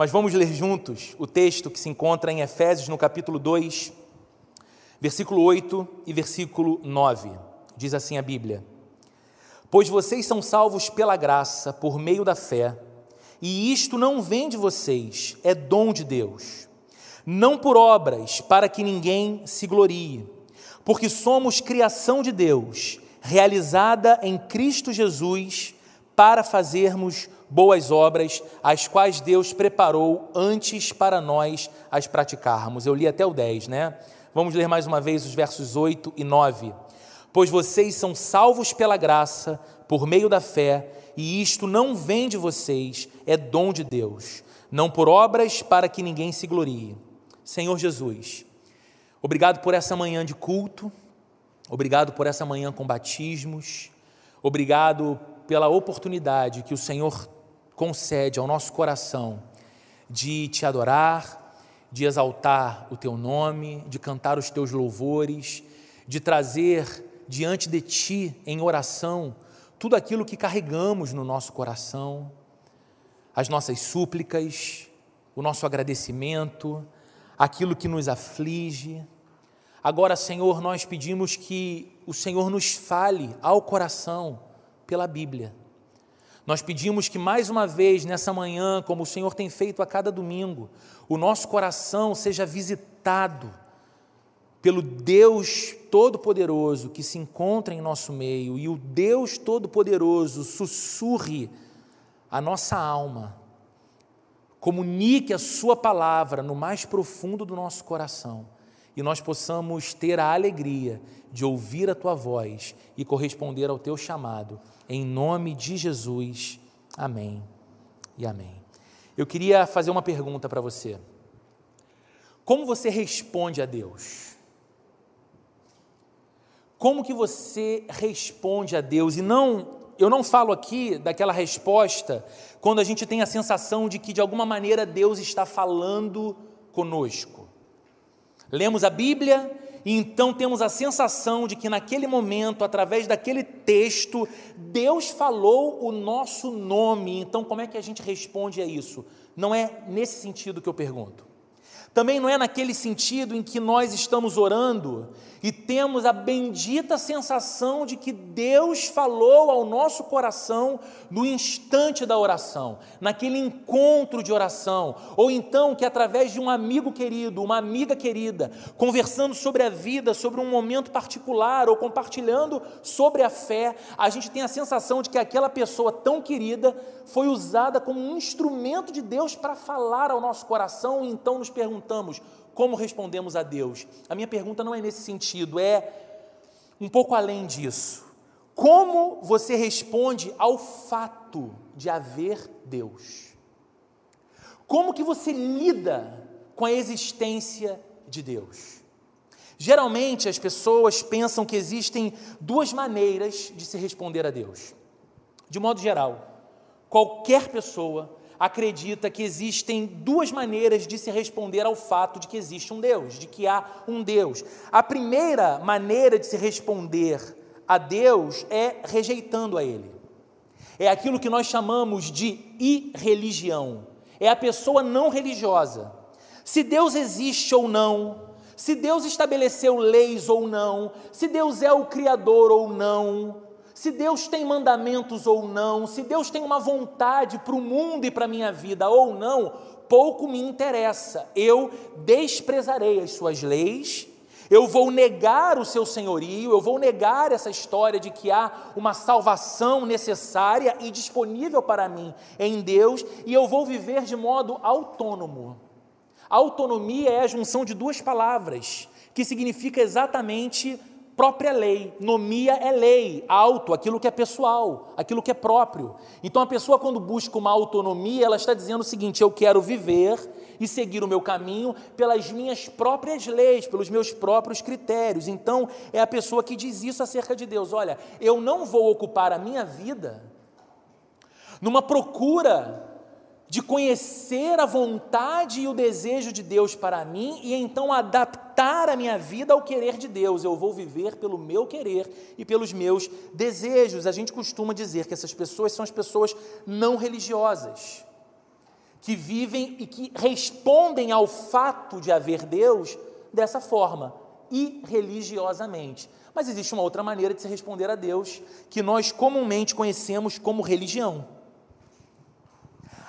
mas vamos ler juntos o texto que se encontra em Efésios, no capítulo 2, versículo 8 e versículo 9. Diz assim a Bíblia: Pois vocês são salvos pela graça, por meio da fé, e isto não vem de vocês, é dom de Deus, não por obras, para que ninguém se glorie, porque somos criação de Deus, realizada em Cristo Jesus, para fazermos boas obras, as quais Deus preparou antes para nós as praticarmos. Eu li até o 10, né? Vamos ler mais uma vez os versos 8 e 9 pois vocês são salvos pela graça, por meio da fé, e isto não vem de vocês, é dom de Deus, não por obras para que ninguém se glorie. Senhor Jesus, obrigado por essa manhã de culto, obrigado por essa manhã com batismos, obrigado pela oportunidade que o Senhor concede ao nosso coração de te adorar, de exaltar o teu nome, de cantar os teus louvores, de trazer diante de Ti em oração tudo aquilo que carregamos no nosso coração, as nossas súplicas, o nosso agradecimento, aquilo que nos aflige. Agora, Senhor, nós pedimos que o Senhor nos fale ao coração pela Bíblia. Nós pedimos que mais uma vez nessa manhã, como o Senhor tem feito a cada domingo, o nosso coração seja visitado pelo Deus Todo-Poderoso que se encontra em nosso meio e o Deus Todo-Poderoso sussurre a nossa alma, comunique a Sua palavra no mais profundo do nosso coração e nós possamos ter a alegria de ouvir a Tua voz e corresponder ao Teu chamado, em nome de Jesus. Amém e amém. Eu queria fazer uma pergunta para você. Como você responde a Deus? Como que você responde a Deus? E não, eu não falo aqui daquela resposta quando a gente tem a sensação de que de alguma maneira Deus está falando conosco. Lemos a Bíblia então temos a sensação de que naquele momento, através daquele texto, Deus falou o nosso nome. Então, como é que a gente responde a isso? Não é nesse sentido que eu pergunto. Também não é naquele sentido em que nós estamos orando e temos a bendita sensação de que Deus falou ao nosso coração no instante da oração, naquele encontro de oração, ou então que através de um amigo querido, uma amiga querida, conversando sobre a vida, sobre um momento particular ou compartilhando sobre a fé, a gente tem a sensação de que aquela pessoa tão querida foi usada como um instrumento de Deus para falar ao nosso coração. E então nos perguntamos: como respondemos a Deus? A minha pergunta não é nesse sentido, é um pouco além disso. Como você responde ao fato de haver Deus? Como que você lida com a existência de Deus? Geralmente as pessoas pensam que existem duas maneiras de se responder a Deus. De modo geral, qualquer pessoa acredita que existem duas maneiras de se responder ao fato de que existe um Deus, de que há um Deus. A primeira maneira de se responder a Deus é rejeitando a Ele. É aquilo que nós chamamos de irreligião. É a pessoa não religiosa. Se Deus existe ou não, se Deus estabeleceu leis ou não, se Deus é o Criador ou não, se Deus tem mandamentos ou não, se Deus tem uma vontade para o mundo e para a minha vida ou não, pouco me interessa. Eu desprezarei as suas leis, eu vou negar o seu senhorio, eu vou negar essa história de que há uma salvação necessária e disponível para mim em Deus, e eu vou viver de modo autônomo. Autonomia é a junção de duas palavras, que significa exatamente própria lei. Nomia é lei, auto, aquilo que é pessoal, aquilo que é próprio. Então a pessoa, quando busca uma autonomia, ela está dizendo o seguinte: eu quero viver e seguir o meu caminho pelas minhas próprias leis, pelos meus próprios critérios. Então é a pessoa que diz isso acerca de Deus: olha, eu não vou ocupar a minha vida numa procura de conhecer a vontade e o desejo de Deus para mim e então adaptar a minha vida ao querer de Deus. Eu vou viver pelo meu querer e pelos meus desejos. A gente costuma dizer que essas pessoas são as pessoas não religiosas, que vivem e que respondem ao fato de haver Deus dessa forma, irreligiosamente. Mas existe uma outra maneira de se responder a Deus, que nós comumente conhecemos como religião.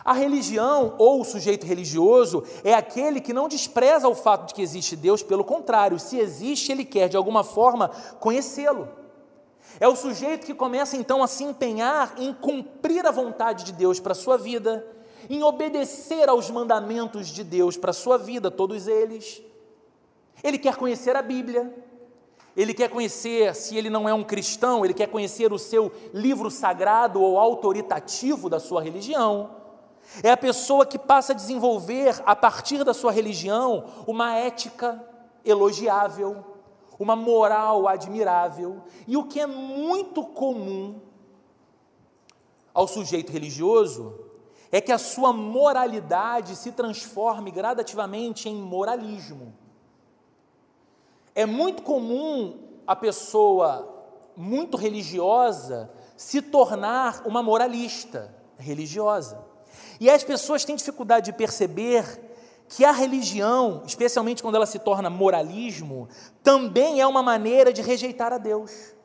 A religião ou o sujeito religioso é aquele que não despreza o fato de que existe Deus, pelo contrário, se existe, ele quer de alguma forma conhecê-lo. É o sujeito que começa então a se empenhar em cumprir a vontade de Deus para a sua vida, em obedecer aos mandamentos de Deus para a sua vida, todos eles. Ele quer conhecer a Bíblia, ele quer conhecer, se ele não é um cristão, ele quer conhecer o seu livro sagrado ou autoritativo da sua religião. É a pessoa que passa a desenvolver, a partir da sua religião, uma ética elogiável, uma moral admirável. E o que é muito comum ao sujeito religioso é que a sua moralidade se transforme gradativamente em moralismo. É muito comum a pessoa muito religiosa se tornar uma moralista religiosa. E as pessoas têm dificuldade de perceber que a religião, especialmente quando ela se torna moralismo, também é uma maneira de rejeitar a Deus.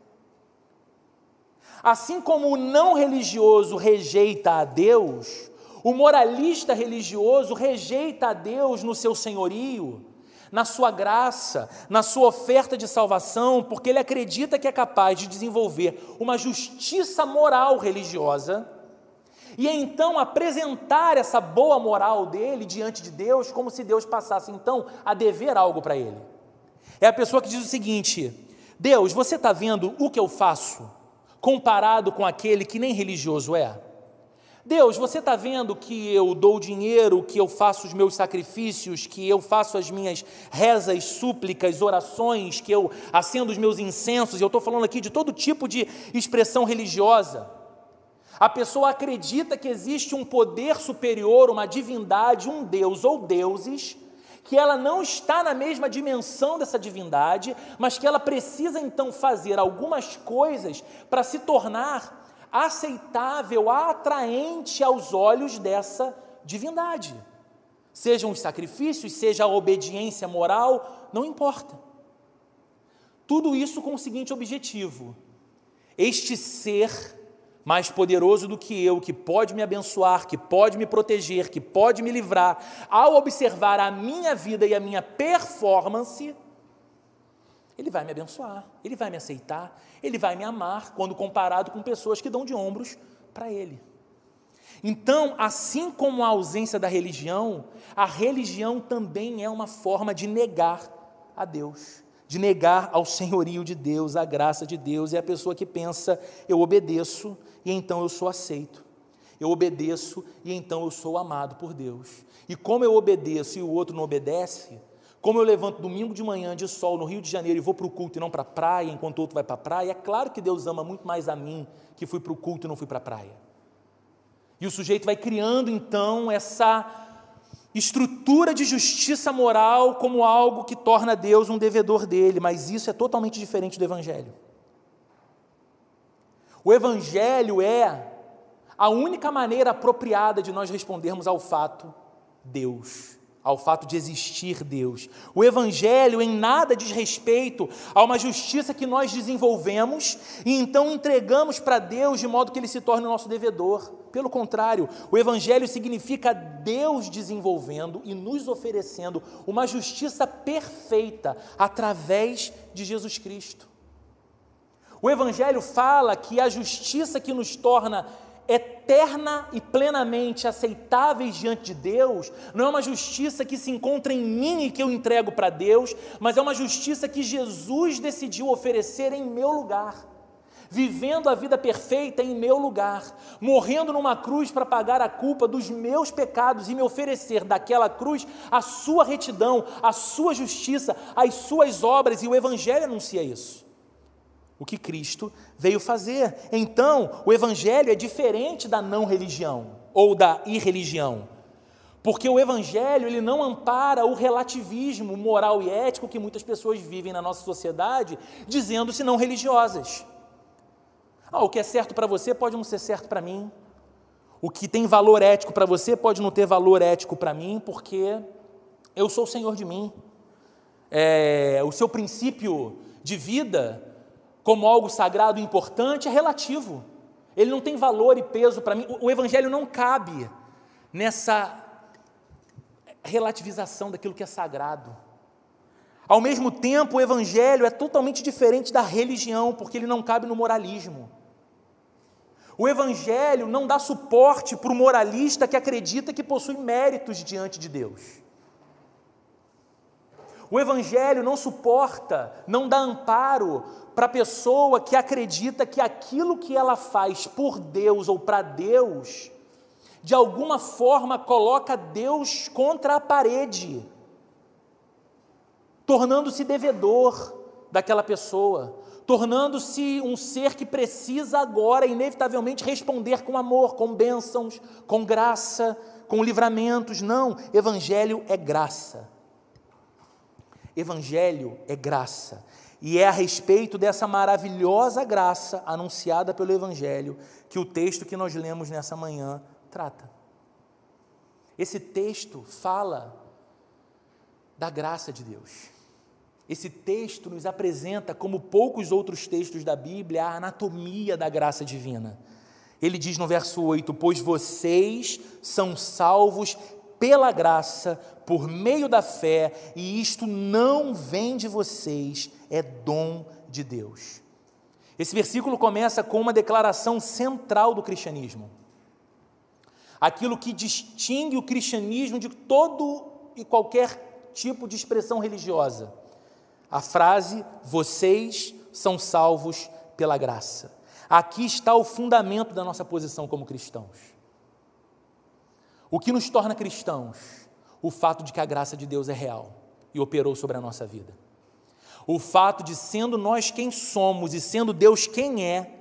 Assim como o não religioso rejeita a Deus, o moralista religioso rejeita a Deus no seu senhorio, na sua graça, na sua oferta de salvação, porque ele acredita que é capaz de desenvolver uma justiça moral religiosa e então apresentar essa boa moral dele diante de Deus, como se Deus passasse então a dever algo para ele. É a pessoa que diz o seguinte: Deus, você está vendo o que eu faço comparado com aquele que nem religioso é? Deus, você está vendo que eu dou dinheiro, que eu faço os meus sacrifícios, que eu faço as minhas rezas, súplicas, orações, que eu acendo os meus incensos, eu estou falando aqui de todo tipo de expressão religiosa. A pessoa acredita que existe um poder superior, uma divindade, um Deus ou deuses, que ela não está na mesma dimensão dessa divindade, mas que ela precisa então fazer algumas coisas para se tornar aceitável, atraente aos olhos dessa divindade. Sejam os sacrifícios, seja a obediência moral, não importa. Tudo isso com o seguinte objetivo: este ser mais poderoso do que eu, que pode me abençoar, que pode me proteger, que pode me livrar, ao observar a minha vida e a minha performance, ele vai me abençoar, ele vai me aceitar, ele vai me amar, quando comparado com pessoas que dão de ombros para ele. Então, assim como a ausência da religião, a religião também é uma forma de negar a Deus de negar ao senhorio de Deus, a graça de Deus, é a pessoa que pensa: eu obedeço e então eu sou aceito. Eu obedeço e então eu sou amado por Deus. E como eu obedeço e o outro não obedece, como eu levanto domingo de manhã de sol no Rio de Janeiro e vou para o culto e não para a praia, enquanto o outro vai para a praia, é claro que Deus ama muito mais a mim que fui para o culto e não fui para a praia. E o sujeito vai criando então essa estrutura de justiça moral como algo que torna Deus um devedor dele, mas isso é totalmente diferente do Evangelho. O Evangelho é a única maneira apropriada de nós respondermos ao fato Deus ao fato de existir Deus. O Evangelho em nada diz respeito a uma justiça que nós desenvolvemos e então entregamos para Deus de modo que ele se torne o nosso devedor. Pelo contrário, o Evangelho significa Deus desenvolvendo e nos oferecendo uma justiça perfeita através de Jesus Cristo. O Evangelho fala que a justiça que nos torna eterna e plenamente aceitáveis diante de Deus, não é uma justiça que se encontra em mim e que eu entrego para Deus, mas é uma justiça que Jesus decidiu oferecer em meu lugar. Vivendo a vida perfeita em meu lugar, morrendo numa cruz para pagar a culpa dos meus pecados e me oferecer daquela cruz a sua retidão, a sua justiça, as suas obras, e o Evangelho anuncia isso o que Cristo veio fazer. Então, o Evangelho é diferente da não religião ou da irreligião. Porque o Evangelho ele não ampara o relativismo moral e ético que muitas pessoas vivem na nossa sociedade, dizendo-se não religiosas. Ah, o que é certo para você pode não ser certo para mim. O que tem valor ético para você pode não ter valor ético para mim, porque eu sou o senhor de mim. É, o seu princípio de vida, como algo sagrado e importante, é relativo. Ele não tem valor e peso para mim. O, o Evangelho não cabe nessa relativização daquilo que é sagrado. Ao mesmo tempo, o Evangelho é totalmente diferente da religião, porque ele não cabe no moralismo. O Evangelho não dá suporte para o moralista que acredita que possui méritos diante de Deus. O Evangelho não suporta, não dá amparo para a pessoa que acredita que aquilo que ela faz por Deus ou para Deus, de alguma forma coloca Deus contra a parede tornando-se devedor daquela pessoa, tornando-se um ser que precisa agora, inevitavelmente, responder com amor, com bênçãos, com graça, com livramentos. Não, Evangelho é graça. Evangelho é graça. E é a respeito dessa maravilhosa graça anunciada pelo Evangelho que o texto que nós lemos nessa manhã trata. Esse texto fala da graça de Deus. Esse texto nos apresenta, como poucos outros textos da Bíblia, a anatomia da graça divina. Ele diz no verso 8: Pois vocês são salvos pela graça, por meio da fé, e isto não vem de vocês, é dom de Deus. Esse versículo começa com uma declaração central do cristianismo. Aquilo que distingue o cristianismo de todo e qualquer tipo de expressão religiosa a frase: vocês são salvos pela graça. Aqui está o fundamento da nossa posição como cristãos. O que nos torna cristãos? O fato de que a graça de Deus é real e operou sobre a nossa vida. O fato de, sendo nós quem somos e sendo Deus quem é,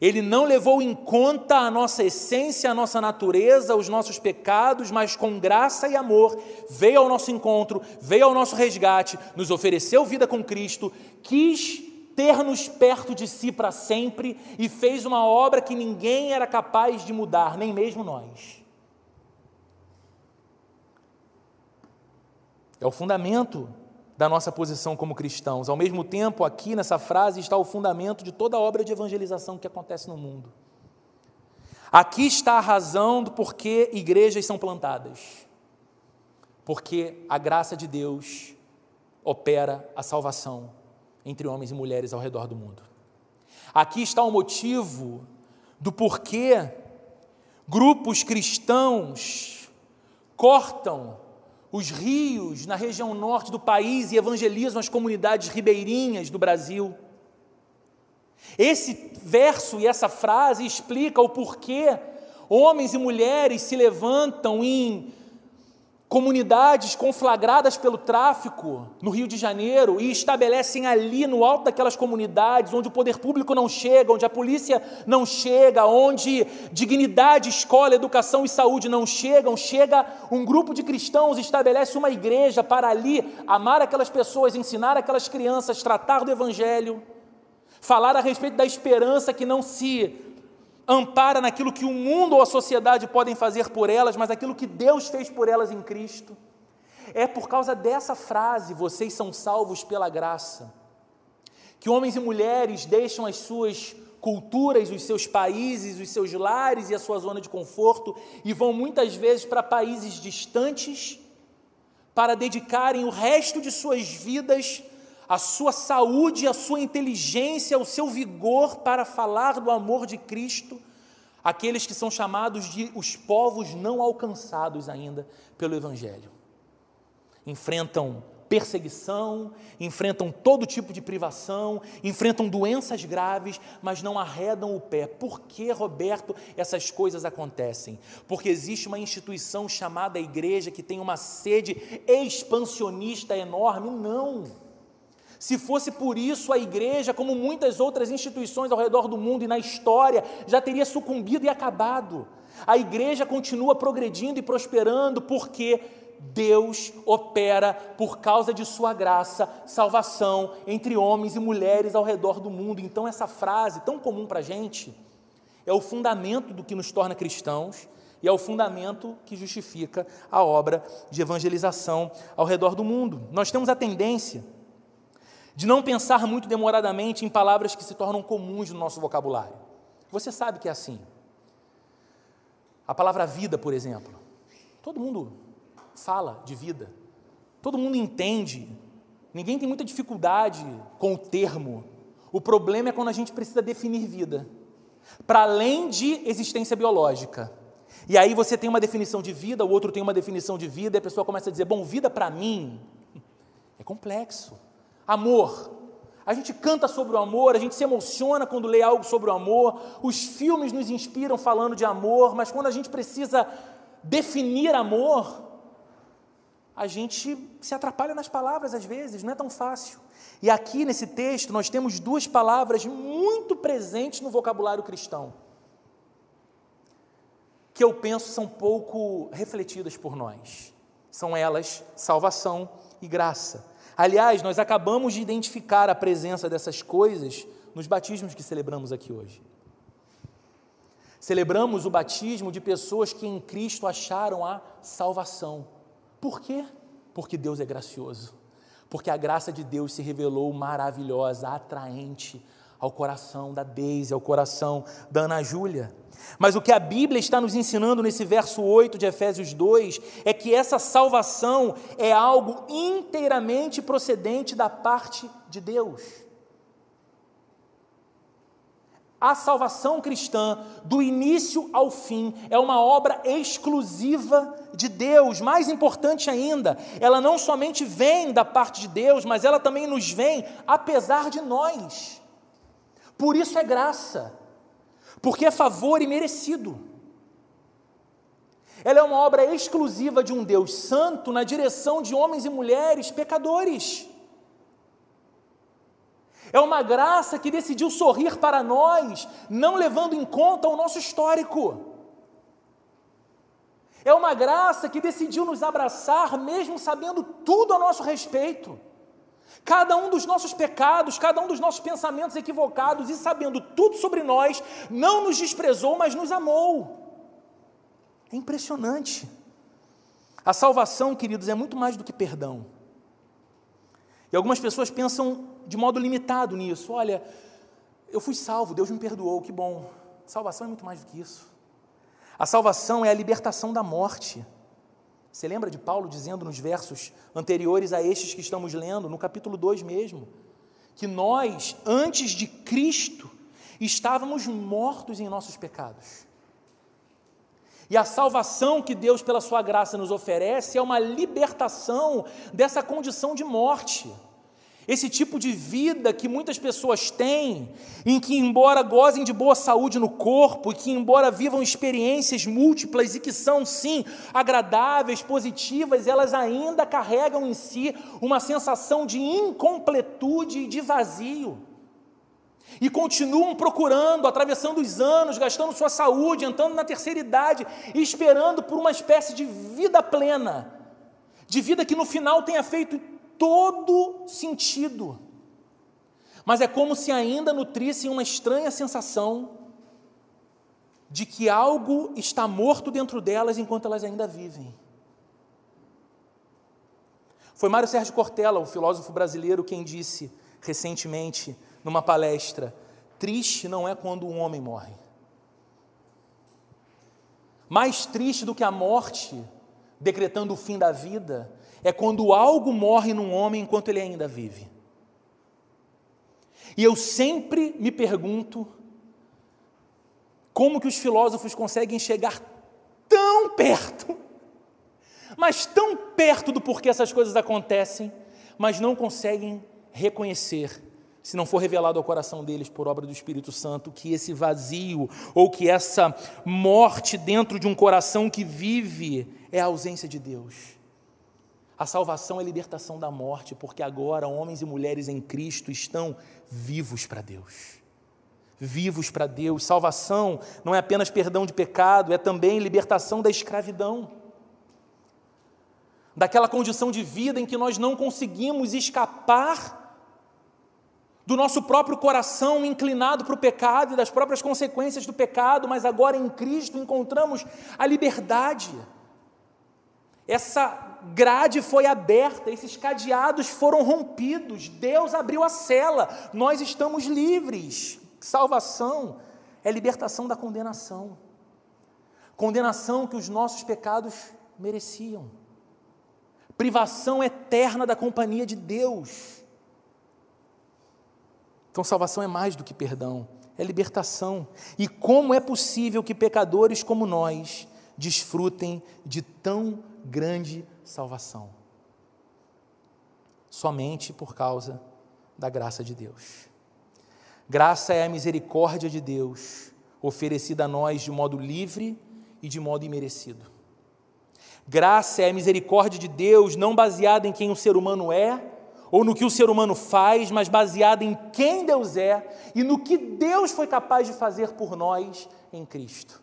ele não levou em conta a nossa essência, a nossa natureza, os nossos pecados, mas com graça e amor veio ao nosso encontro, veio ao nosso resgate, nos ofereceu vida com Cristo, quis ter-nos perto de si para sempre e fez uma obra que ninguém era capaz de mudar, nem mesmo nós. É o fundamento da nossa posição como cristãos. Ao mesmo tempo, aqui nessa frase está o fundamento de toda a obra de evangelização que acontece no mundo. Aqui está a razão do porquê igrejas são plantadas. Porque a graça de Deus opera a salvação entre homens e mulheres ao redor do mundo. Aqui está o motivo do porquê grupos cristãos cortam os rios na região norte do país e evangelizam as comunidades ribeirinhas do Brasil. Esse verso e essa frase explica o porquê homens e mulheres se levantam em comunidades conflagradas pelo tráfico no Rio de Janeiro e estabelecem ali no alto daquelas comunidades, onde o poder público não chega, onde a polícia não chega, onde dignidade, escola, educação e saúde não chegam, chega um grupo de cristãos, estabelece uma igreja para ali amar aquelas pessoas, ensinar aquelas crianças, tratar do evangelho, falar a respeito da esperança que não se ampara naquilo que o mundo ou a sociedade podem fazer por elas, mas aquilo que Deus fez por elas em Cristo. É por causa dessa frase, vocês são salvos pela graça, que homens e mulheres deixam as suas culturas, os seus países, os seus lares e a sua zona de conforto e vão muitas vezes para países distantes para dedicarem o resto de suas vidas a sua saúde, a sua inteligência, o seu vigor para falar do amor de Cristo àqueles que são chamados de os povos não alcançados ainda pelo Evangelho. Enfrentam perseguição, enfrentam todo tipo de privação, enfrentam doenças graves, mas não arredam o pé. Por que, Roberto, essas coisas acontecem? Porque existe uma instituição chamada igreja que tem uma sede expansionista enorme? Não. Se fosse por isso, a igreja, como muitas outras instituições ao redor do mundo e na história, já teria sucumbido e acabado. A igreja continua progredindo e prosperando porque Deus opera por causa de sua graça, salvação entre homens e mulheres ao redor do mundo. Então, essa frase tão comum para a gente, É o fundamento do que nos torna cristãos e é o fundamento que justifica a obra de evangelização ao redor do mundo. Nós temos a tendência de não pensar muito demoradamente em palavras que se tornam comuns no nosso vocabulário. Você sabe que é assim. A palavra vida, por exemplo. Todo mundo fala de vida. Todo mundo entende. Ninguém tem muita dificuldade com o termo. O problema é quando a gente precisa definir vida. Para além de existência biológica. E aí você tem uma definição de vida, o outro tem uma definição de vida, e a pessoa começa a dizer: bom, vida para mim é complexo. Amor. A gente canta sobre o amor, a gente se emociona quando lê algo sobre o amor, os filmes nos inspiram falando de amor, mas quando a gente precisa definir amor, a gente se atrapalha nas palavras às vezes, não é tão fácil. E aqui nesse texto nós temos duas palavras muito presentes no vocabulário cristão que eu penso são pouco refletidas por nós. São elas salvação e graça. Aliás, nós acabamos de identificar a presença dessas coisas nos batismos que celebramos aqui hoje. Celebramos o batismo de pessoas que em Cristo acharam a salvação. Por quê? Porque Deus é gracioso. Porque a graça de Deus se revelou maravilhosa, atraente ao coração da Deise, ao coração da Ana Júlia. Mas o que a Bíblia está nos ensinando nesse verso 8 de Efésios 2 é que essa salvação é algo inteiramente procedente da parte de Deus. A salvação cristã, do início ao fim, é uma obra exclusiva de Deus. Mais importante ainda, ela não somente vem da parte de Deus, mas ela também nos vem apesar de nós. Por isso é graça porque é favor e merecido. Ela é uma obra exclusiva de um Deus santo na direção de homens e mulheres pecadores. É uma graça que decidiu sorrir para nós, não levando em conta o nosso histórico. É uma graça que decidiu nos abraçar, mesmo sabendo tudo a nosso respeito. Cada um dos nossos pecados, cada um dos nossos pensamentos equivocados e sabendo tudo sobre nós, não nos desprezou, mas nos amou. É impressionante. A salvação, queridos, é muito mais do que perdão. E algumas pessoas pensam de modo limitado nisso. Olha, eu fui salvo, Deus me perdoou, que bom. Salvação é muito mais do que isso. A salvação é a libertação da morte. Você lembra de Paulo dizendo nos versos anteriores a estes que estamos lendo, no capítulo 2 mesmo, que nós, antes de Cristo, estávamos mortos em nossos pecados. E a salvação que Deus, pela Sua graça, nos oferece é uma libertação dessa condição de morte. Esse tipo de vida que muitas pessoas têm, em que, embora gozem de boa saúde no corpo, e que, embora vivam experiências múltiplas e que são, sim, agradáveis, positivas, elas ainda carregam em si uma sensação de incompletude e de vazio. E continuam procurando, atravessando os anos, gastando sua saúde, entrando na terceira idade, esperando por uma espécie de vida plena, de vida que no final tenha feito todo sentido. Mas é como se ainda nutrissem uma estranha sensação de que algo está morto dentro delas enquanto elas ainda vivem. Foi Mário Sérgio Cortella, o filósofo brasileiro, quem disse recentemente numa palestra: triste não é quando um homem morre. Mais triste do que a morte, decretando o fim da vida, é quando algo morre num homem enquanto ele ainda vive. E eu sempre me pergunto como que os filósofos conseguem chegar tão perto, mas tão perto do porquê essas coisas acontecem, mas não conseguem reconhecer, se não for revelado ao coração deles por obra do Espírito Santo, que esse vazio ou que essa morte dentro de um coração que vive é a ausência de Deus. A salvação é libertação da morte, porque agora homens e mulheres em Cristo estão vivos para Deus. Vivos para Deus. Salvação não é apenas perdão de pecado, é também libertação da escravidão. Daquela condição de vida em que nós não conseguimos escapar do nosso próprio coração inclinado para o pecado e das próprias consequências do pecado, mas agora em Cristo encontramos a liberdade. Essa grade foi aberta, esses cadeados foram rompidos, Deus abriu a cela, nós estamos livres. Salvação é libertação da condenação condenação que os nossos pecados mereciam, privação eterna da companhia de Deus. Então, salvação é mais do que perdão, é libertação. E como é possível que pecadores como nós desfrutem de tão grande salvação? Somente por causa da graça de Deus. Graça é a misericórdia de Deus, oferecida a nós de modo livre e de modo imerecido. Graça é a misericórdia de Deus, não baseada em quem o ser humano é, ou no que o ser humano faz, mas baseada em quem Deus é e no que Deus foi capaz de fazer por nós em Cristo.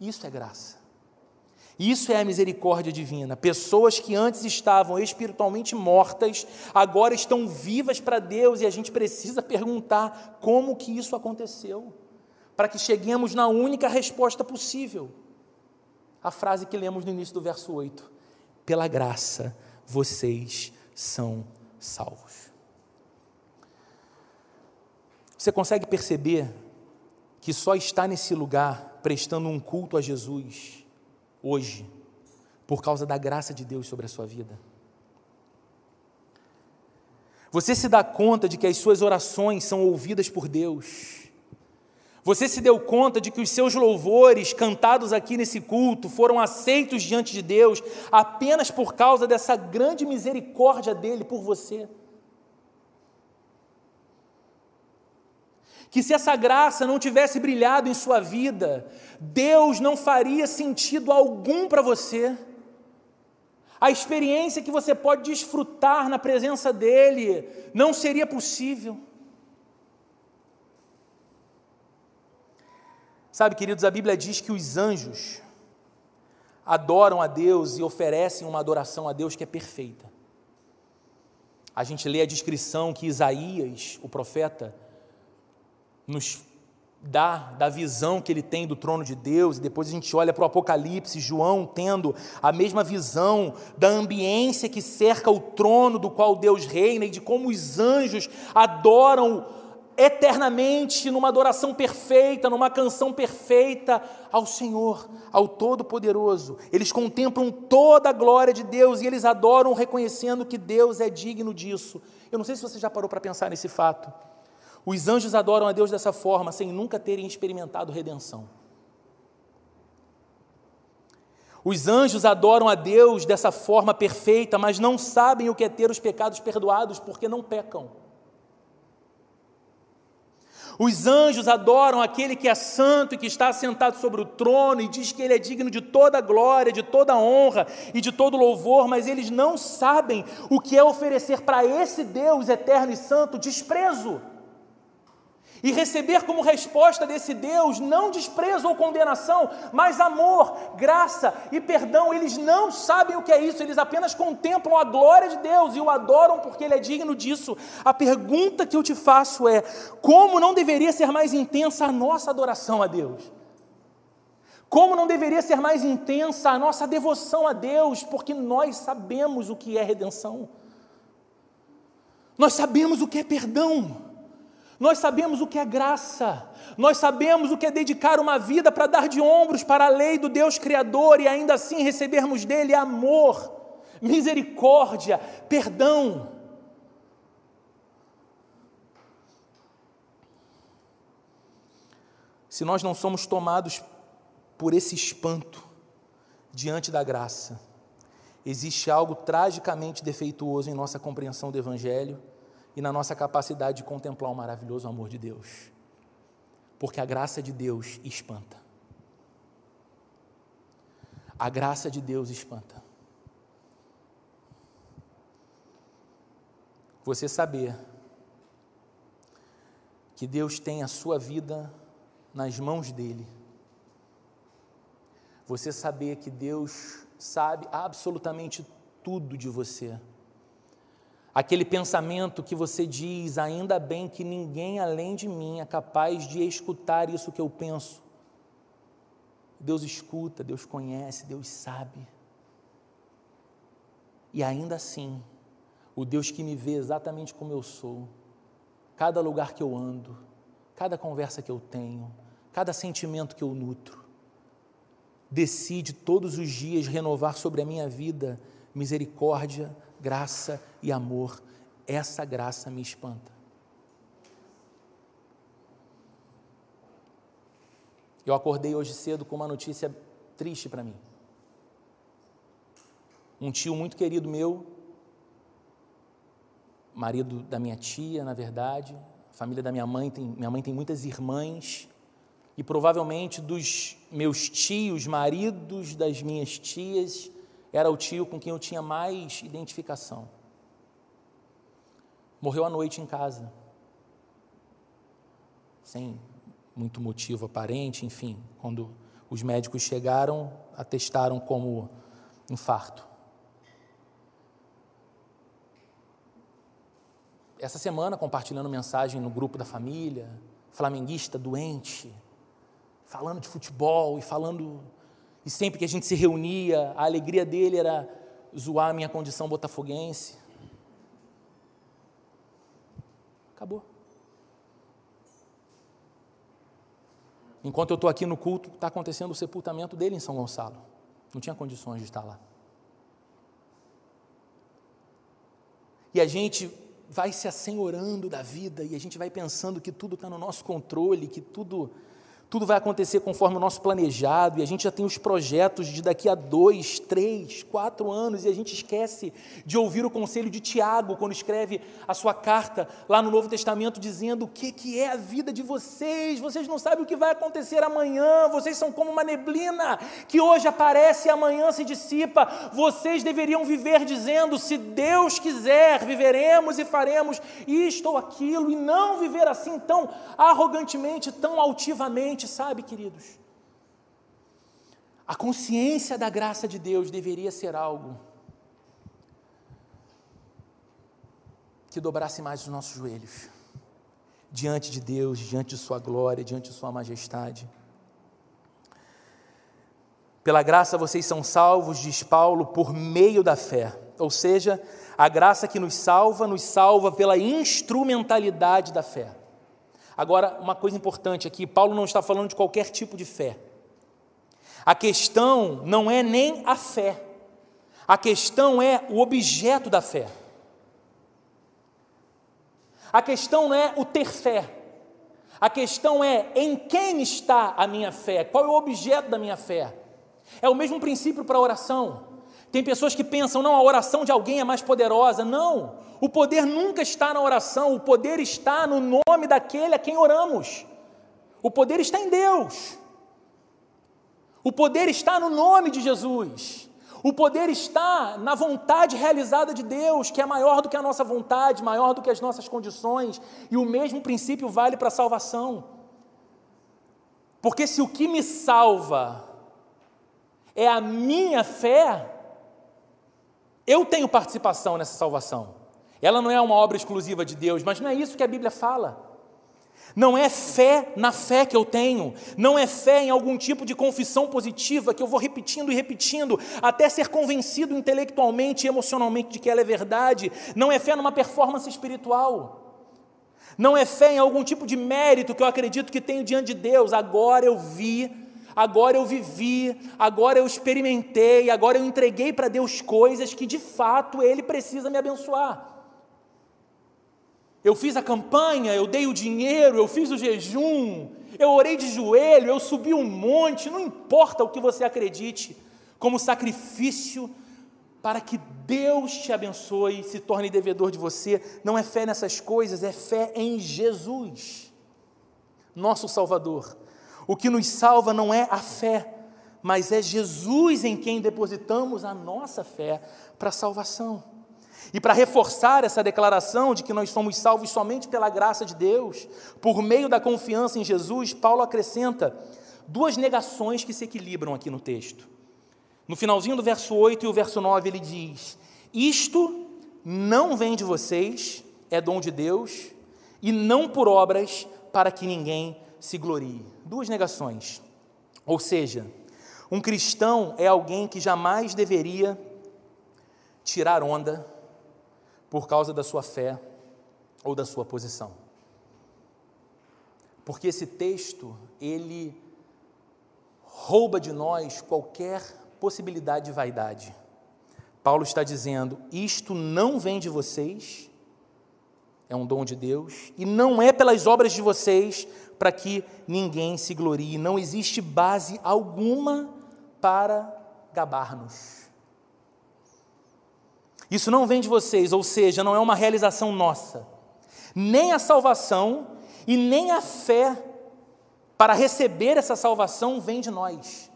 Isso é graça. Isso é a misericórdia divina. Pessoas que antes estavam espiritualmente mortas, agora estão vivas para Deus e a gente precisa perguntar como que isso aconteceu, para que cheguemos na única resposta possível. A frase que lemos no início do verso 8: Pela graça vocês são salvos. Você consegue perceber que só está nesse lugar prestando um culto a Jesus hoje por causa da graça de Deus sobre a sua vida? Você se dá conta de que as suas orações são ouvidas por Deus? Você se deu conta de que os seus louvores cantados aqui nesse culto foram aceitos diante de Deus apenas por causa dessa grande misericórdia dele por você? Que se essa graça não tivesse brilhado em sua vida, Deus não faria sentido algum para você. A experiência que você pode desfrutar na presença dEle não seria possível. Sabe, queridos, a Bíblia diz que os anjos adoram a Deus e oferecem uma adoração a Deus que é perfeita. A gente lê a descrição que Isaías, o profeta, nos dá da visão que ele tem do trono de Deus, e depois a gente olha para o Apocalipse, João tendo a mesma visão da ambiência que cerca o trono do qual Deus reina e de como os anjos adoram eternamente numa adoração perfeita, numa canção perfeita ao Senhor, ao Todo-Poderoso. Eles contemplam toda a glória de Deus e eles adoram reconhecendo que Deus é digno disso. Eu não sei se você já parou para pensar nesse fato. Os anjos adoram a Deus dessa forma, sem nunca terem experimentado redenção. Os anjos adoram a Deus dessa forma perfeita, mas não sabem o que é ter os pecados perdoados porque não pecam. Os anjos adoram aquele que é santo e que está sentado sobre o trono e diz que ele é digno de toda glória, de toda honra e de todo louvor, mas eles não sabem o que é oferecer para esse Deus eterno e santo desprezo e receber como resposta desse Deus não desprezo ou condenação, mas amor, graça e perdão. Eles não sabem o que é isso, eles apenas contemplam a glória de Deus e o adoram porque Ele é digno disso. A pergunta que eu te faço é: como não deveria ser mais intensa a nossa adoração a Deus? Como não deveria ser mais intensa a nossa devoção a Deus, porque nós sabemos o que é redenção, nós sabemos o que é perdão. Nós sabemos o que é graça, nós sabemos o que é dedicar uma vida para dar de ombros para a lei do Deus Criador e ainda assim recebermos dele amor, misericórdia, perdão. Se nós não somos tomados por esse espanto diante da graça, existe algo tragicamente defeituoso em nossa compreensão do Evangelho e na nossa capacidade de contemplar o maravilhoso amor de Deus. Porque a graça de Deus espanta. A graça de Deus espanta. Você saber que Deus tem a sua vida nas mãos dele. Você saber que Deus sabe absolutamente tudo de você Aquele pensamento que você diz, ainda bem que ninguém além de mim é capaz de escutar isso que eu penso. Deus escuta, Deus conhece, Deus sabe. E ainda assim, o Deus que me vê exatamente como eu sou, cada lugar que eu ando, cada conversa que eu tenho, cada sentimento que eu nutro, decide todos os dias renovar sobre a minha vida misericórdia, graça e amor. Essa graça me espanta. Eu acordei hoje cedo com uma notícia triste para mim. Um tio muito querido meu, marido da minha tia, na verdade, família da minha mãe tem, minha mãe tem muitas irmãs, e provavelmente dos meus tios, maridos das minhas tias, era o tio com quem eu tinha mais identificação. Morreu à noite em casa, sem muito motivo aparente, enfim, quando os médicos chegaram, atestaram como infarto. Essa semana, compartilhando mensagem no grupo da família, flamenguista doente, falando de futebol e falando. E sempre que a gente se reunia, a alegria dele era zoar a minha condição botafoguense. Acabou. Enquanto eu estou aqui no culto, está acontecendo o sepultamento dele em São Gonçalo. Não tinha condições de estar lá. E a gente vai se assenhorando da vida e a gente vai pensando que tudo está no nosso controle, que tudo tudo vai acontecer conforme o nosso planejado, e a gente já tem os projetos de daqui a dois, três, quatro anos, e a gente esquece de ouvir o conselho de Tiago, quando escreve a sua carta lá no Novo Testamento, dizendo o que, que é a vida de vocês, vocês não sabem o que vai acontecer amanhã, vocês são como uma neblina que hoje aparece e amanhã se dissipa, vocês deveriam viver dizendo: se Deus quiser, viveremos e faremos isto ou aquilo, e não viver assim tão arrogantemente, tão altivamente sabe, queridos? A consciência da graça de Deus deveria ser algo que dobrasse mais os nossos joelhos diante de Deus, diante de Sua glória, diante de Sua majestade. Pela graça vocês são salvos, diz Paulo, por meio da fé. Ou seja, a graça que nos salva, nos salva pela instrumentalidade da fé. Agora, uma coisa importante aqui: Paulo não está falando de qualquer tipo de fé. A questão não é nem a fé, a questão é o objeto da fé. A questão não é o ter fé, a questão é em quem está a minha fé, qual é o objeto da minha fé. É o mesmo princípio para a oração. Tem pessoas que pensam, não, a oração de alguém é mais poderosa. Não, o poder nunca está na oração, o poder está no nome daquele a quem oramos. O poder está em Deus. O poder está no nome de Jesus. O poder está na vontade realizada de Deus, que é maior do que a nossa vontade, maior do que as nossas condições, e o mesmo princípio vale para a salvação. Porque se o que me salva é a minha fé, eu tenho participação nessa salvação. Ela não é uma obra exclusiva de Deus, mas não é isso que a Bíblia fala. Não é fé na fé que eu tenho, não é fé em algum tipo de confissão positiva que eu vou repetindo e repetindo até ser convencido intelectualmente e emocionalmente de que ela é verdade. Não é fé numa performance espiritual. Não é fé em algum tipo de mérito que eu acredito que tenho diante de Deus. Agora eu vi agora eu vivi, agora eu experimentei, agora eu entreguei para Deus coisas que de fato Ele precisa me abençoar. Eu fiz a campanha, eu dei o dinheiro, eu fiz o jejum, eu orei de joelho, eu subi um monte, não importa o que você acredite, como sacrifício para que Deus te abençoe e se torne devedor de você. Não é fé nessas coisas, é fé em Jesus, nosso Salvador. O que nos salva não é a fé, mas é Jesus em quem depositamos a nossa fé para a salvação. E para reforçar essa declaração de que nós somos salvos somente pela graça de Deus, por meio da confiança em Jesus, Paulo acrescenta duas negações que se equilibram aqui no texto. No finalzinho do verso 8 e o verso 9 ele diz: Isto não vem de vocês, é dom de Deus, e não por obras, para que ninguém se glorie. Duas negações. Ou seja, um cristão é alguém que jamais deveria tirar onda por causa da sua fé ou da sua posição. Porque esse texto, ele rouba de nós qualquer possibilidade de vaidade. Paulo está dizendo: isto não vem de vocês, é um dom de Deus, e não é pelas obras de vocês para que ninguém se glorie. Não existe base alguma para gabar-nos. Isso não vem de vocês, ou seja, não é uma realização nossa. Nem a salvação e nem a fé para receber essa salvação vem de nós.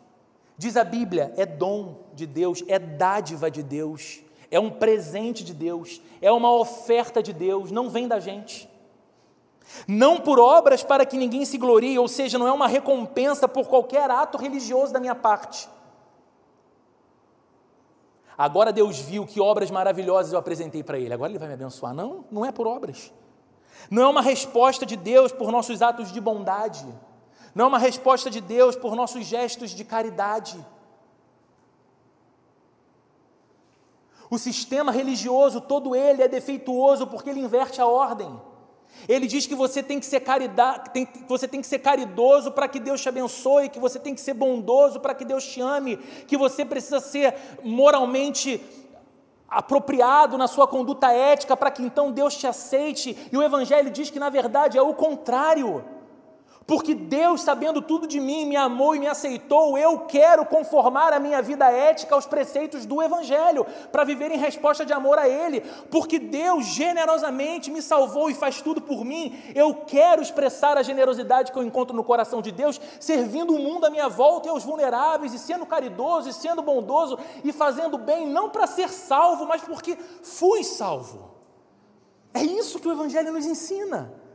Diz a Bíblia, é dom de Deus, é dádiva de Deus, é um presente de Deus, é uma oferta de Deus, não vem da gente. Não por obras para que ninguém se glorie, ou seja, não é uma recompensa por qualquer ato religioso da minha parte. Agora Deus viu que obras maravilhosas eu apresentei para Ele, agora Ele vai me abençoar. Não, não é por obras. Não é uma resposta de Deus por nossos atos de bondade não é uma resposta de Deus por nossos gestos de caridade. O sistema religioso, todo ele é defeituoso porque ele inverte a ordem. Ele diz que você tem que ser, caridade, tem, você tem que ser caridoso para que Deus te abençoe, que você tem que ser bondoso para que Deus te ame, que você precisa ser moralmente apropriado na sua conduta ética para que então Deus te aceite. E o Evangelho diz que na verdade é o contrário. Porque Deus, sabendo tudo de mim, me amou e me aceitou, eu quero conformar a minha vida ética aos preceitos do Evangelho, para viver em resposta de amor a Ele. Porque Deus generosamente me salvou e faz tudo por mim, eu quero expressar a generosidade que eu encontro no coração de Deus, servindo o mundo à minha volta e aos vulneráveis, e sendo caridoso, e sendo bondoso, e fazendo bem, não para ser salvo, mas porque fui salvo. É isso que o Evangelho nos ensina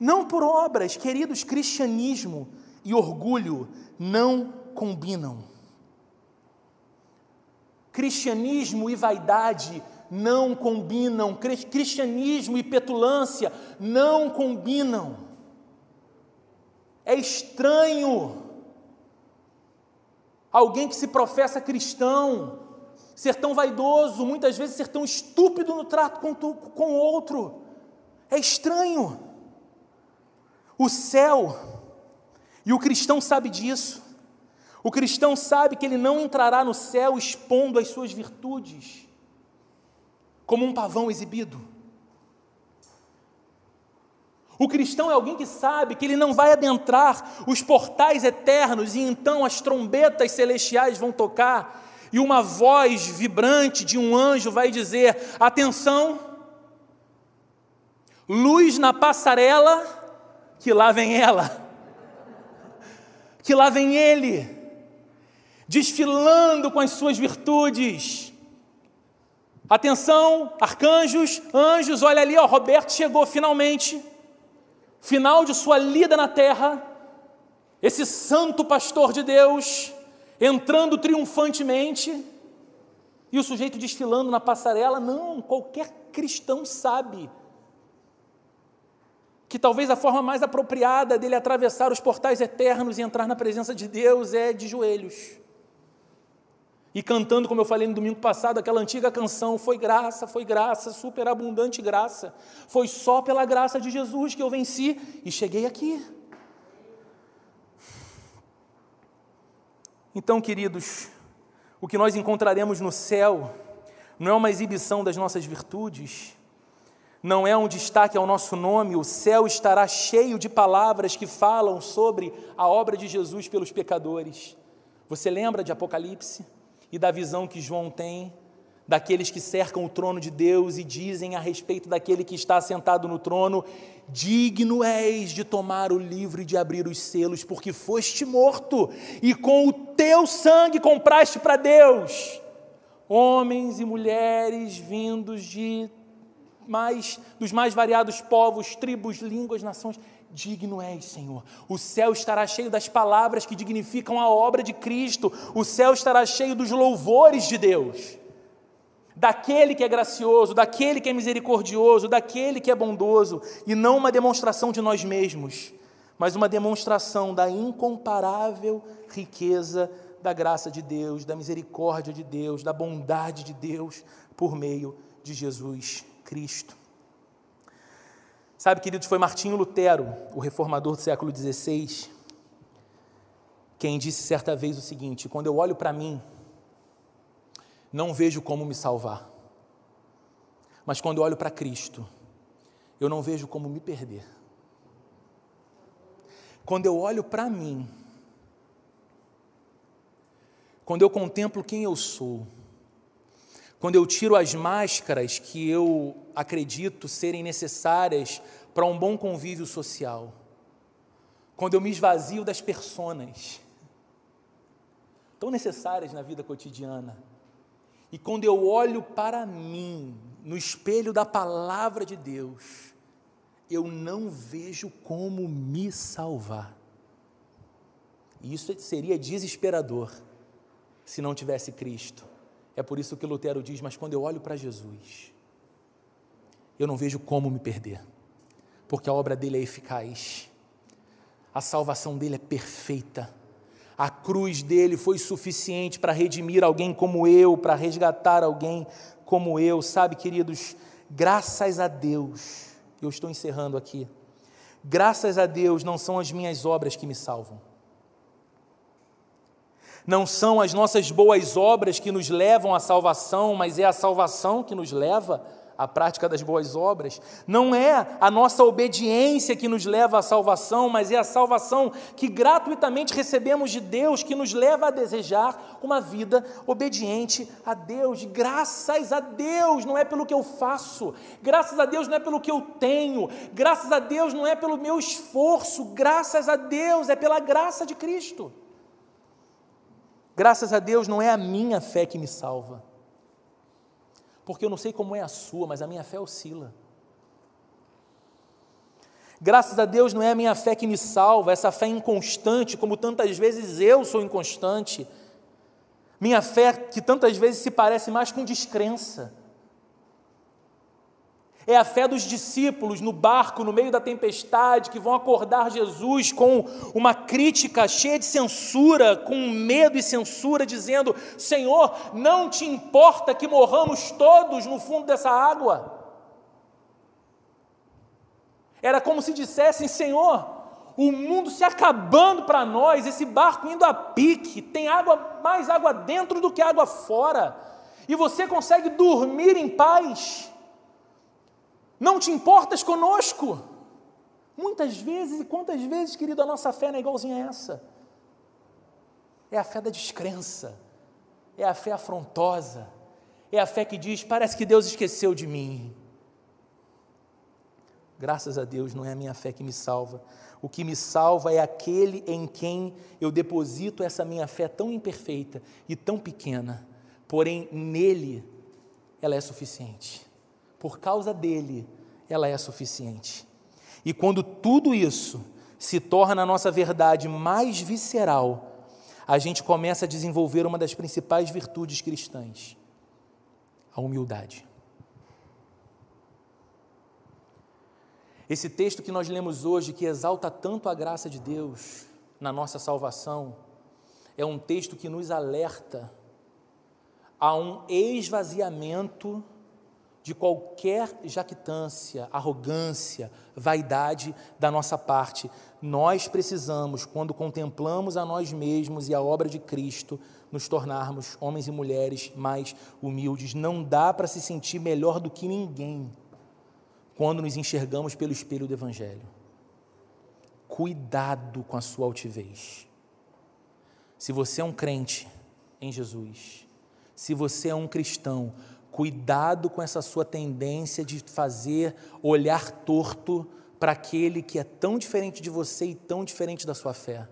não por obras, queridos, cristianismo e orgulho não combinam. Cristianismo e vaidade não combinam, cristianismo e petulância não combinam. É estranho alguém que se professa cristão ser tão vaidoso, muitas vezes ser tão estúpido no trato com o outro. É estranho. O céu, e o cristão sabe disso, o cristão sabe que ele não entrará no céu expondo as suas virtudes, como um pavão exibido. O cristão é alguém que sabe que ele não vai adentrar os portais eternos e então as trombetas celestiais vão tocar e uma voz vibrante de um anjo vai dizer: atenção, luz na passarela que lá vem ela, que lá vem ele, desfilando com as suas virtudes. Atenção, arcanjos, anjos, olha ali, ó, Roberto chegou finalmente, final de sua lida na terra, esse santo pastor de Deus, entrando triunfantemente, e o sujeito desfilando na passarela, não, qualquer cristão sabe que talvez a forma mais apropriada dele atravessar os portais eternos e entrar na presença de Deus é de joelhos. E cantando, como eu falei no domingo passado, aquela antiga canção: Foi graça, foi graça, superabundante graça. Foi só pela graça de Jesus que eu venci e cheguei aqui. Então, queridos, o que nós encontraremos no céu não é uma exibição das nossas virtudes, não é um destaque ao nosso nome, o céu estará cheio de palavras que falam sobre a obra de Jesus pelos pecadores. Você lembra de Apocalipse e da visão que João tem daqueles que cercam o trono de Deus e dizem a respeito daquele que está sentado no trono: Digno és de tomar o livro e de abrir os selos, porque foste morto e com o teu sangue compraste para Deus homens e mulheres vindos de mais, dos mais variados povos, tribos, línguas, nações. Digno és, Senhor. O céu estará cheio das palavras que dignificam a obra de Cristo. O céu estará cheio dos louvores de Deus. daquele que é gracioso, daquele que é misericordioso, daquele que é bondoso, e não uma demonstração de nós mesmos, mas uma demonstração da incomparável riqueza da graça de Deus, da misericórdia de Deus, da bondade de Deus por meio de Jesus Cristo. Sabe, queridos, foi Martinho Lutero, o reformador do século XVI, quem disse certa vez o seguinte: quando eu olho para mim, não vejo como me salvar. Mas quando eu olho para Cristo, eu não vejo como me perder. Quando eu olho para mim, quando eu contemplo quem eu sou, quando eu tiro as máscaras que eu acredito serem necessárias para um bom convívio social, quando eu me esvazio das personas tão necessárias na vida cotidiana, e quando eu olho para mim, no espelho da palavra de Deus, eu não vejo como me salvar. E isso seria desesperador se não tivesse Cristo. É por isso que Lutero diz: Mas quando eu olho para Jesus, eu não vejo como me perder, porque a obra dele é eficaz, a salvação dele é perfeita a cruz dele foi suficiente para redimir alguém como eu, para resgatar alguém como eu. Sabe, queridos, graças a Deus, eu estou encerrando aqui. Graças a Deus não são as minhas obras que me salvam. Não são as nossas boas obras que nos levam à salvação, mas é a salvação que nos leva a prática das boas obras. Não é a nossa obediência que nos leva à salvação, mas é a salvação que gratuitamente recebemos de Deus, que nos leva a desejar uma vida obediente a Deus. Graças a Deus, não é pelo que eu faço, graças a Deus não é pelo que eu tenho, graças a Deus não é pelo meu esforço, graças a Deus é pela graça de Cristo. Graças a Deus não é a minha fé que me salva porque eu não sei como é a sua, mas a minha fé oscila. Graças a Deus não é a minha fé que me salva, essa fé inconstante, como tantas vezes eu sou inconstante. Minha fé que tantas vezes se parece mais com descrença. É a fé dos discípulos no barco, no meio da tempestade, que vão acordar Jesus com uma crítica cheia de censura, com medo e censura, dizendo: Senhor, não te importa que morramos todos no fundo dessa água? Era como se dissessem: Senhor, o mundo se acabando para nós, esse barco indo a pique, tem água, mais água dentro do que água fora, e você consegue dormir em paz. Não te importas conosco? Muitas vezes, e quantas vezes, querido, a nossa fé não é igualzinha a essa? É a fé da descrença, é a fé afrontosa, é a fé que diz: parece que Deus esqueceu de mim. Graças a Deus, não é a minha fé que me salva. O que me salva é aquele em quem eu deposito essa minha fé tão imperfeita e tão pequena, porém nele ela é suficiente por causa dele, ela é suficiente. E quando tudo isso se torna a nossa verdade mais visceral, a gente começa a desenvolver uma das principais virtudes cristãs, a humildade. Esse texto que nós lemos hoje, que exalta tanto a graça de Deus na nossa salvação, é um texto que nos alerta a um esvaziamento de qualquer jactância, arrogância, vaidade da nossa parte. Nós precisamos, quando contemplamos a nós mesmos e a obra de Cristo, nos tornarmos homens e mulheres mais humildes. Não dá para se sentir melhor do que ninguém quando nos enxergamos pelo espelho do Evangelho. Cuidado com a sua altivez. Se você é um crente em Jesus, se você é um cristão, Cuidado com essa sua tendência de fazer olhar torto para aquele que é tão diferente de você e tão diferente da sua fé.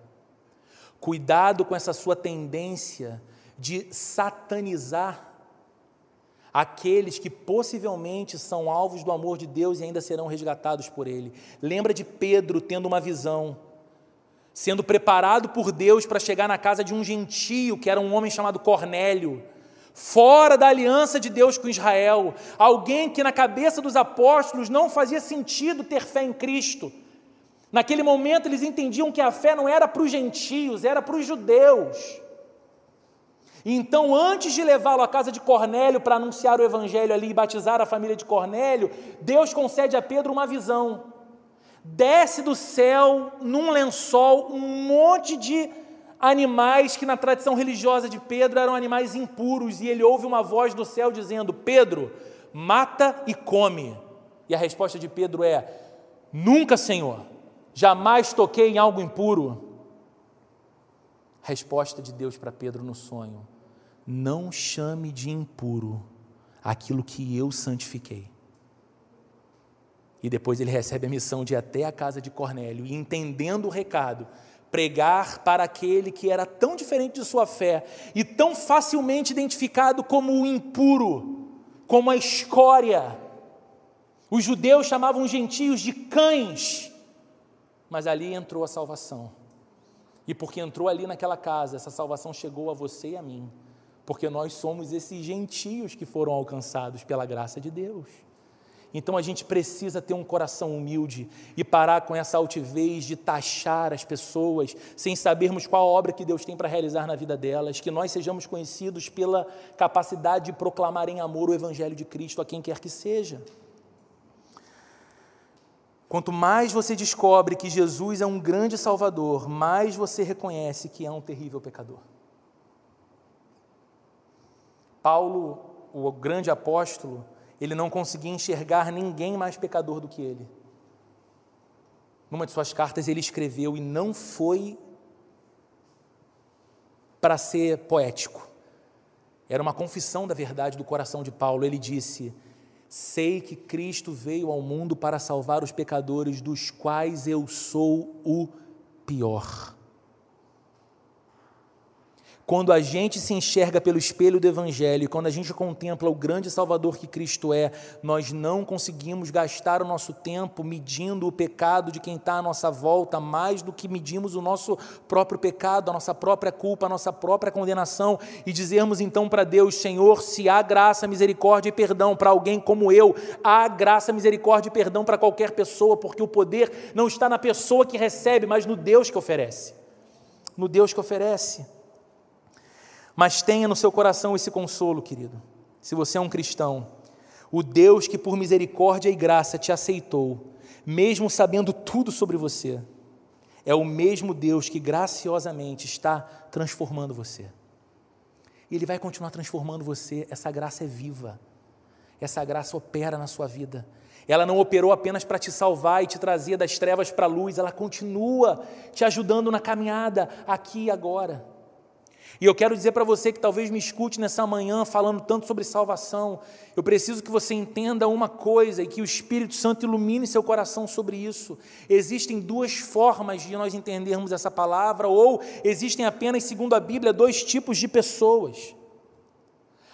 Cuidado com essa sua tendência de satanizar aqueles que possivelmente são alvos do amor de Deus e ainda serão resgatados por Ele. Lembra de Pedro tendo uma visão, sendo preparado por Deus para chegar na casa de um gentio, que era um homem chamado Cornélio fora da aliança de Deus com Israel, alguém que na cabeça dos apóstolos não fazia sentido ter fé em Cristo. Naquele momento eles entendiam que a fé não era para os gentios, era para os judeus. Então, antes de levá-lo à casa de Cornélio para anunciar o evangelho ali e batizar a família de Cornélio, Deus concede a Pedro uma visão. Desce do céu, num lençol, um monte de animais que na tradição religiosa de Pedro eram animais impuros, e ele ouve uma voz do céu dizendo: Pedro, mata e come. E a resposta de Pedro é: Nunca, Senhor, jamais toquei em algo impuro. Resposta de Deus para Pedro no sonho: Não chame de impuro aquilo que eu santifiquei. E depois ele recebe a missão de ir até a casa de Cornélio e, entendendo o recado, pregar para aquele que era tão diferente de sua fé e tão facilmente identificado como o impuro, como a escória. Os judeus chamavam os gentios de cães, mas ali entrou a salvação. E porque entrou ali naquela casa, essa salvação chegou a você e a mim, porque nós somos esses gentios que foram alcançados pela graça de Deus. Então a gente precisa ter um coração humilde e parar com essa altivez de taxar as pessoas sem sabermos qual a obra que Deus tem para realizar na vida delas, que nós sejamos conhecidos pela capacidade de proclamar em amor o Evangelho de Cristo a quem quer que seja. Quanto mais você descobre que Jesus é um grande Salvador, mais você reconhece que é um terrível pecador. Paulo, o grande apóstolo, ele não conseguia enxergar ninguém mais pecador do que ele. Numa de suas cartas ele escreveu, e não foi para ser poético, era uma confissão da verdade do coração de Paulo. Ele disse: Sei que Cristo veio ao mundo para salvar os pecadores, dos quais eu sou o pior. Quando a gente se enxerga pelo espelho do Evangelho, quando a gente contempla o grande Salvador que Cristo é, nós não conseguimos gastar o nosso tempo medindo o pecado de quem está à nossa volta, mais do que medimos o nosso próprio pecado, a nossa própria culpa, a nossa própria condenação, e dizermos então para Deus: Senhor, se há graça, misericórdia e perdão para alguém como eu, há graça, misericórdia e perdão para qualquer pessoa, porque o poder não está na pessoa que recebe, mas no Deus que oferece. No Deus que oferece. Mas tenha no seu coração esse consolo, querido. Se você é um cristão, o Deus que por misericórdia e graça te aceitou, mesmo sabendo tudo sobre você, é o mesmo Deus que graciosamente está transformando você. E Ele vai continuar transformando você. Essa graça é viva. Essa graça opera na sua vida. Ela não operou apenas para te salvar e te trazer das trevas para a luz, ela continua te ajudando na caminhada aqui e agora. E eu quero dizer para você que talvez me escute nessa manhã falando tanto sobre salvação, eu preciso que você entenda uma coisa e que o Espírito Santo ilumine seu coração sobre isso. Existem duas formas de nós entendermos essa palavra, ou existem apenas, segundo a Bíblia, dois tipos de pessoas: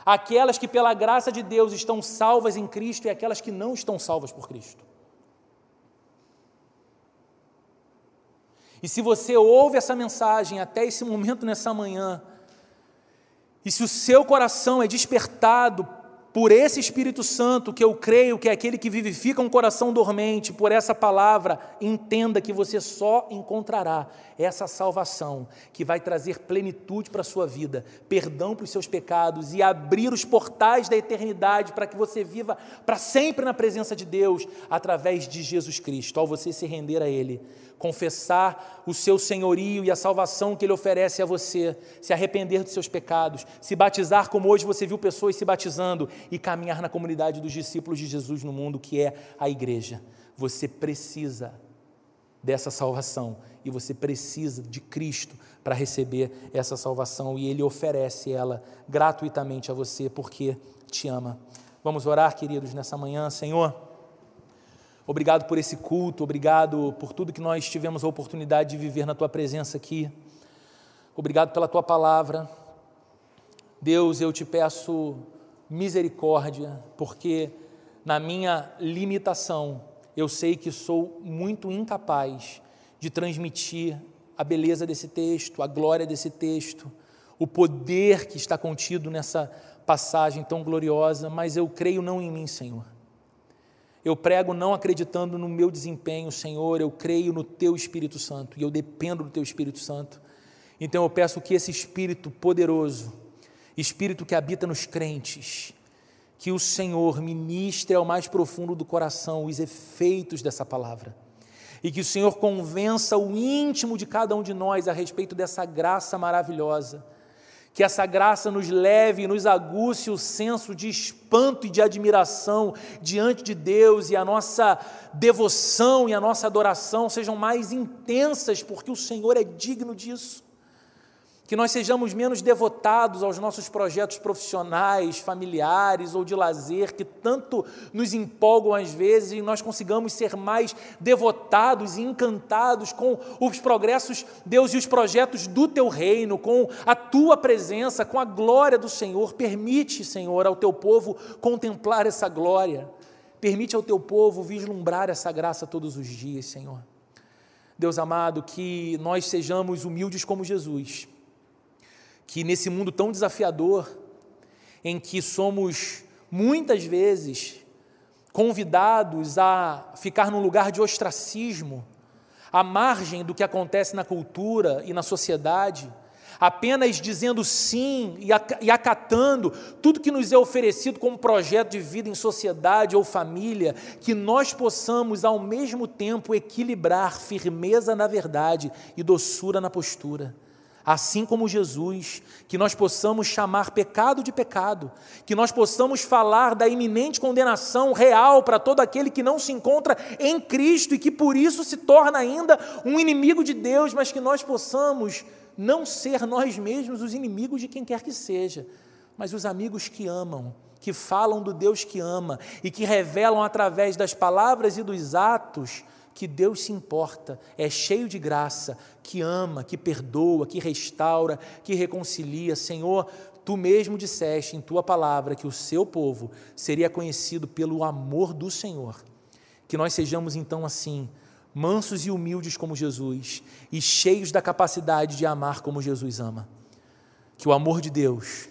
aquelas que, pela graça de Deus, estão salvas em Cristo e aquelas que não estão salvas por Cristo. E se você ouve essa mensagem até esse momento nessa manhã, e se o seu coração é despertado por esse Espírito Santo, que eu creio que é aquele que vivifica um coração dormente, por essa palavra, entenda que você só encontrará essa salvação que vai trazer plenitude para a sua vida, perdão para os seus pecados e abrir os portais da eternidade para que você viva para sempre na presença de Deus através de Jesus Cristo, ao você se render a Ele confessar o seu senhorio e a salvação que ele oferece a você, se arrepender dos seus pecados, se batizar como hoje você viu pessoas se batizando e caminhar na comunidade dos discípulos de Jesus no mundo, que é a igreja. Você precisa dessa salvação e você precisa de Cristo para receber essa salvação e ele oferece ela gratuitamente a você porque te ama. Vamos orar, queridos, nessa manhã, Senhor. Obrigado por esse culto, obrigado por tudo que nós tivemos a oportunidade de viver na tua presença aqui. Obrigado pela tua palavra. Deus, eu te peço misericórdia, porque na minha limitação eu sei que sou muito incapaz de transmitir a beleza desse texto, a glória desse texto, o poder que está contido nessa passagem tão gloriosa, mas eu creio não em mim, Senhor. Eu prego não acreditando no meu desempenho, Senhor, eu creio no Teu Espírito Santo e eu dependo do Teu Espírito Santo. Então eu peço que esse Espírito poderoso, Espírito que habita nos crentes, que o Senhor ministre ao mais profundo do coração os efeitos dessa palavra. E que o Senhor convença o íntimo de cada um de nós a respeito dessa graça maravilhosa que essa graça nos leve e nos aguce o senso de espanto e de admiração diante de Deus e a nossa devoção e a nossa adoração sejam mais intensas, porque o Senhor é digno disso que nós sejamos menos devotados aos nossos projetos profissionais, familiares ou de lazer, que tanto nos empolgam às vezes, e nós consigamos ser mais devotados e encantados com os progressos, Deus, e os projetos do teu reino, com a tua presença, com a glória do Senhor. Permite, Senhor, ao teu povo contemplar essa glória. Permite ao teu povo vislumbrar essa graça todos os dias, Senhor. Deus amado, que nós sejamos humildes como Jesus que nesse mundo tão desafiador, em que somos muitas vezes convidados a ficar num lugar de ostracismo, à margem do que acontece na cultura e na sociedade, apenas dizendo sim e acatando tudo que nos é oferecido como projeto de vida em sociedade ou família, que nós possamos ao mesmo tempo equilibrar firmeza na verdade e doçura na postura assim como Jesus, que nós possamos chamar pecado de pecado, que nós possamos falar da iminente condenação real para todo aquele que não se encontra em Cristo e que por isso se torna ainda um inimigo de Deus, mas que nós possamos não ser nós mesmos os inimigos de quem quer que seja, mas os amigos que amam, que falam do Deus que ama e que revelam através das palavras e dos atos que Deus se importa, é cheio de graça, que ama, que perdoa, que restaura, que reconcilia. Senhor, tu mesmo disseste em tua palavra que o seu povo seria conhecido pelo amor do Senhor. Que nós sejamos então assim, mansos e humildes como Jesus e cheios da capacidade de amar como Jesus ama. Que o amor de Deus,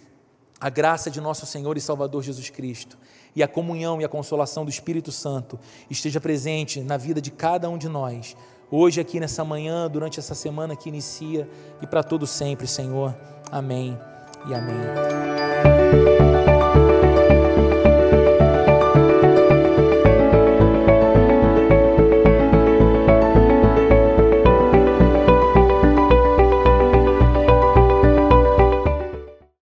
a graça de nosso Senhor e Salvador Jesus Cristo e a comunhão e a consolação do Espírito Santo esteja presente na vida de cada um de nós, hoje, aqui nessa manhã, durante essa semana que inicia e para todo sempre, Senhor. Amém e amém.